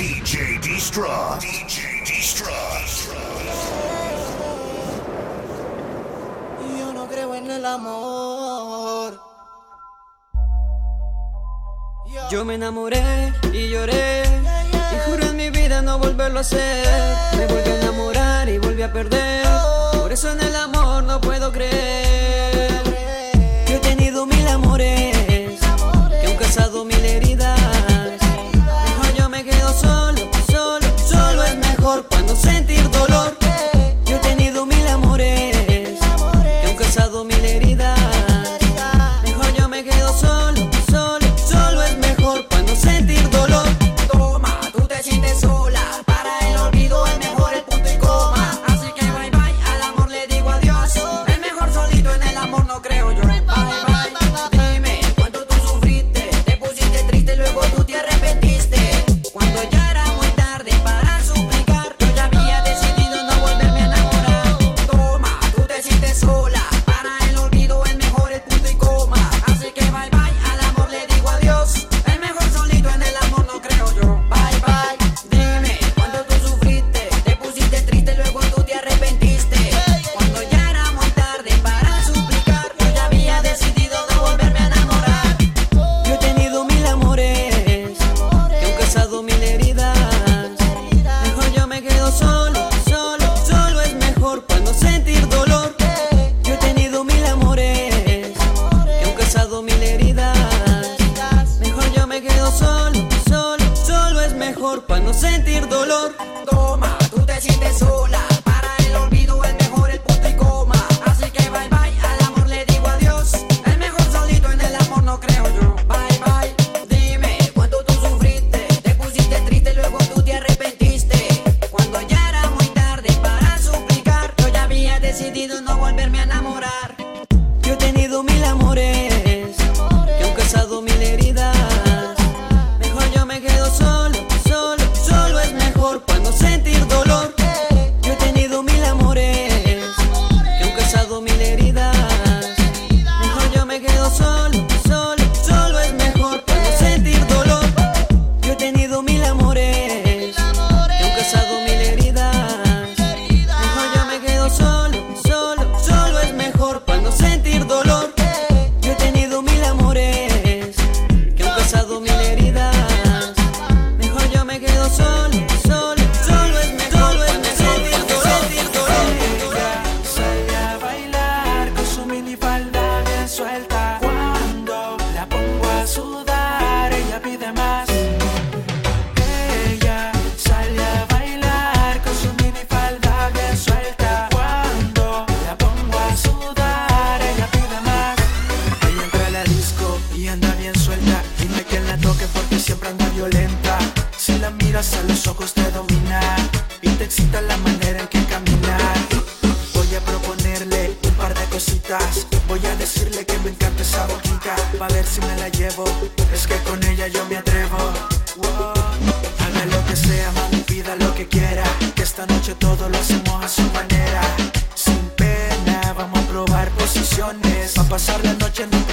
DJ Destra. DJ Destra. Yo no creo en el amor. Yo me enamoré y lloré. Y juro en mi vida no volverlo a hacer. Me volví a enamorar y volví a perder. Por eso en el amor no puedo creer. miras a los ojos te domina y te excita la manera en que caminar. Voy a proponerle un par de cositas, voy a decirle que me encanta esa boquita, va a ver si me la llevo, es que con ella yo me atrevo. Haga lo que sea, mami, pida lo que quiera, que esta noche todo lo hacemos a su manera. Sin pena, vamos a probar posiciones, va a pasar la noche en un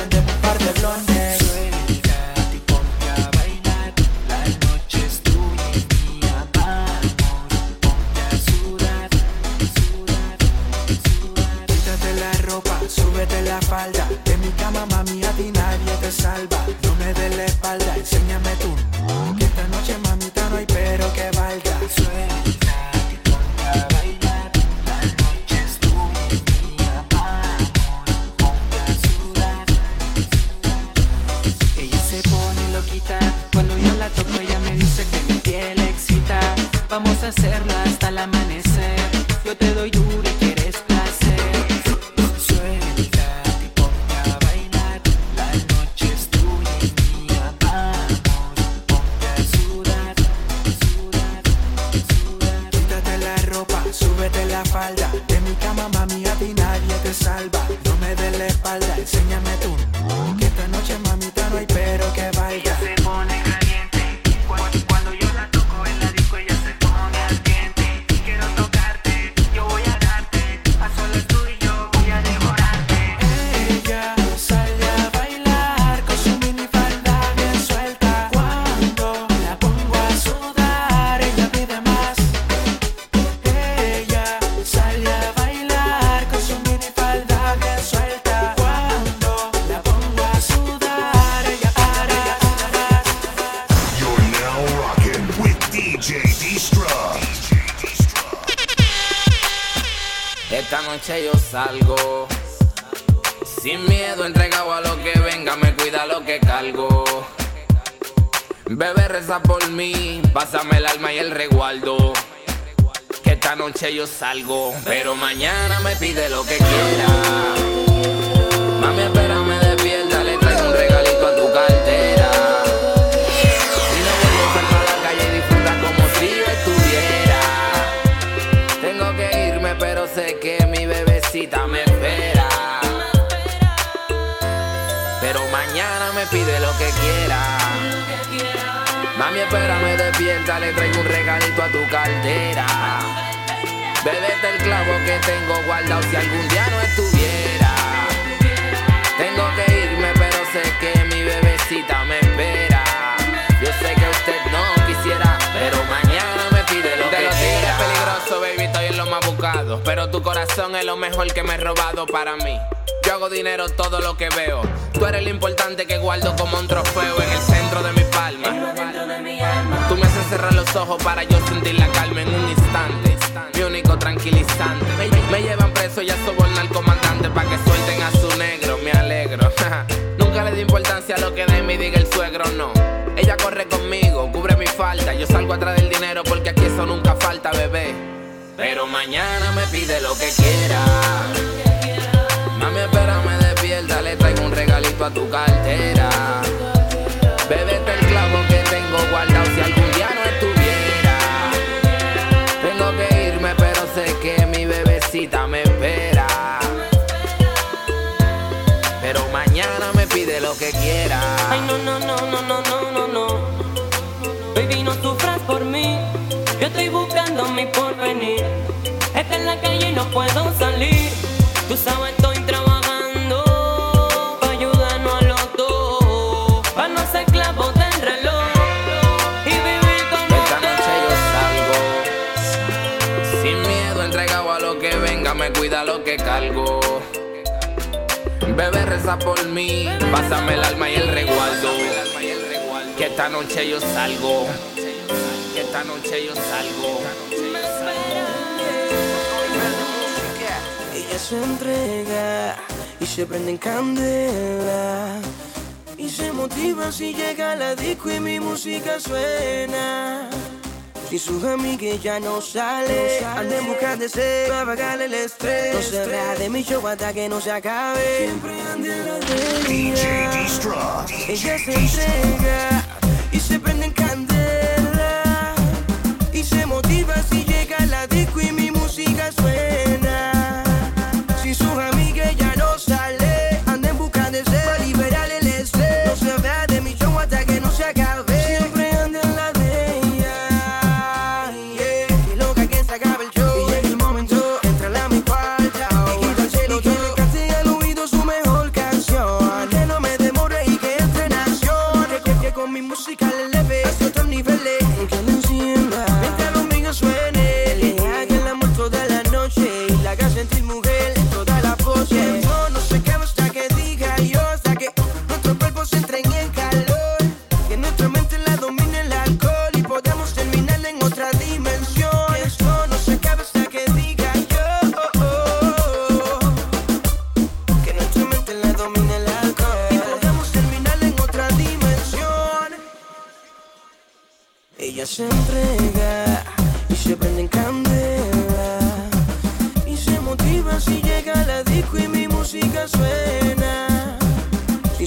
Cuando yo la toco ella me dice que mi piel excita. Vamos a hacerlo hasta el amanecer. Yo te doy duro y quieres placer. Suéltate y ponte a bailar. La noche es tuya y mía. Ponte a sudar, sudar, sudar. Quítate la ropa, súbete la falda. De mi cama, mami, a ti nadie te salva. No me des la espalda, enséñame tú. Que esta noche no hay pero que valga. Noche yo salgo sin miedo, entregado a lo que venga, me cuida lo que cargo. Bebé reza por mí, pásame el alma y el resguardo. Que esta noche yo salgo, pero mañana me pide lo que quiera. Mami, espérame pide lo que quiera. Mami, espérame despierta, le traigo un regalito a tu cartera. Bébete el clavo que tengo guardado si algún día no estuviera. Tengo que irme, pero sé que mi bebecita me espera. Yo sé que usted no quisiera, pero mañana me pide lo que quiera. peligroso, baby, estoy en lo más buscado. Pero tu corazón es lo mejor que me he robado para mí. Hago dinero todo lo que veo. Tú eres lo importante que guardo como un trofeo en el centro de mi palma. Tú me haces cerrar los ojos para yo sentir la calma en un instante. Mi único tranquilizante. Me, me llevan preso y a sobornar al comandante para que suelten a su negro. Me alegro. Nunca le di importancia a lo que de mí diga el suegro, no. Ella corre conmigo, cubre mi falta. Yo salgo atrás del dinero porque aquí eso nunca falta, bebé. Pero mañana me pide lo que quiera. Espérame despierta, le traigo un regalito a tu cartera. Bébete el clavo que tengo guardado si algún día no estuviera. Tengo que irme, pero sé que mi bebecita me espera. Pero mañana me pide lo que quiera. Ay, no, no, no, no, no, no, no, no. Baby, no sufras por mí. Yo estoy buscando mi porvenir. Está en la calle y no puedo salir. Que cargo. Bebé reza por mí, pásame el alma y el resguardo. Que esta noche yo salgo, que esta noche yo salgo. Ella se entrega y se prende en candela. Y se motiva si llega la disco y mi música suena. Si sus amigas ya no sale, anda en busca de ser para pagarle el estrés. No se rea de mi show hasta que no se acabe. Siempre ande la de DJ. Ella se entrega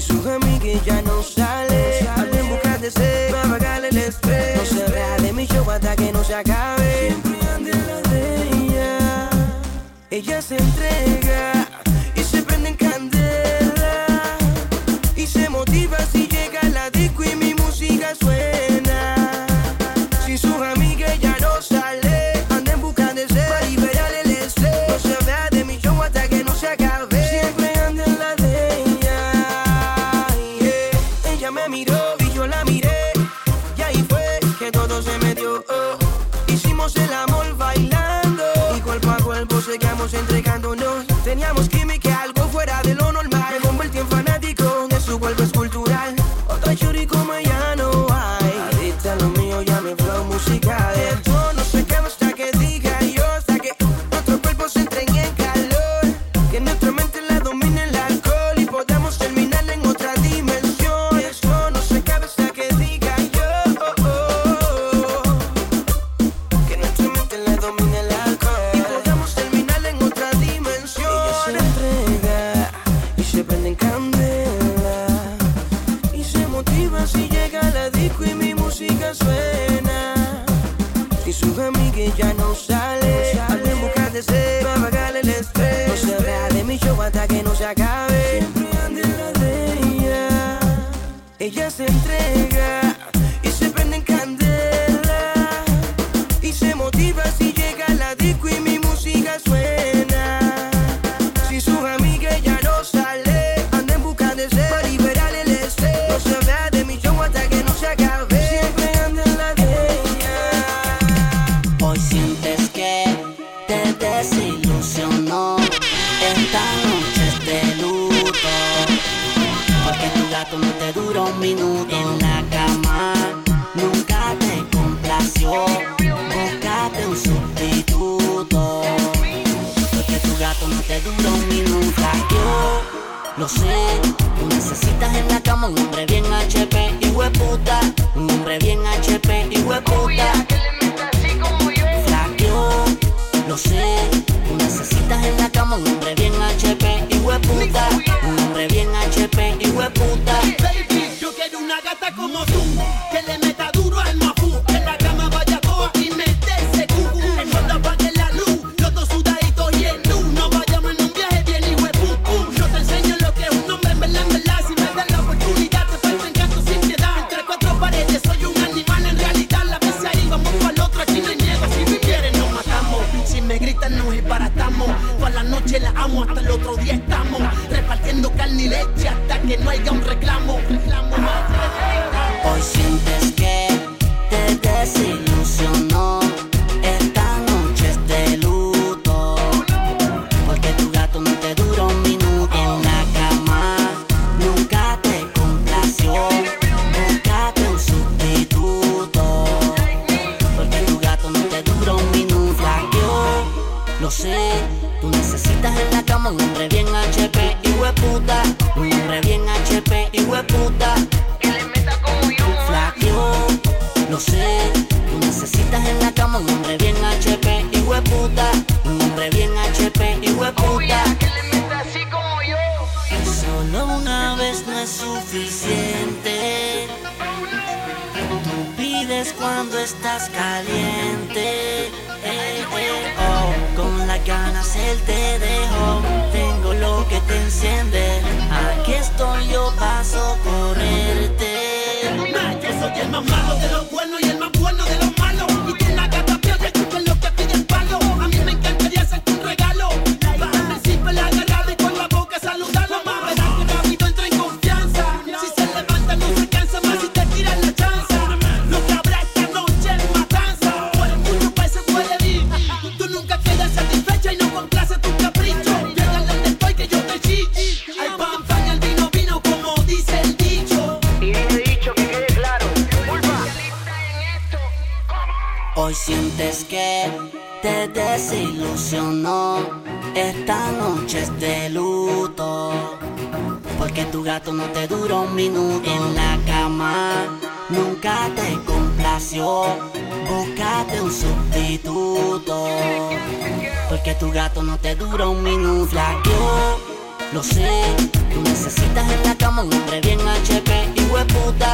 sus amiguillas y mi música suena. Y sus amigas ya no sale. Ando en busca de ser, para pagar el estrés. No se rea de mi show hasta que no se acabe. Siempre ande la de ella. Ella se entrega. sé. Necesitas en la cama un hombre bien HP y hueputa. Un hombre bien HP y hueputa. Lo sé. Necesitas en la cama un hombre bien HP y hueputa. Un hombre bien HP y hueputa. Baby, yo quiero una gata como tú. estás caliente. Eh, eh, oh, con las ganas él te dejó. Tengo lo que te enciende. Aquí estoy yo paso correrte. Ma, que soy el más malo de los buenos y el Hoy sientes que te desilusionó. Esta noche es de luto. Porque tu gato no te duró un minuto en la cama. Nunca te complació. Búscate un sustituto. Porque tu gato no te duró un minuto. La Flaqueó, lo sé. Tú necesitas en la cama un hombre bien HP y hueputa.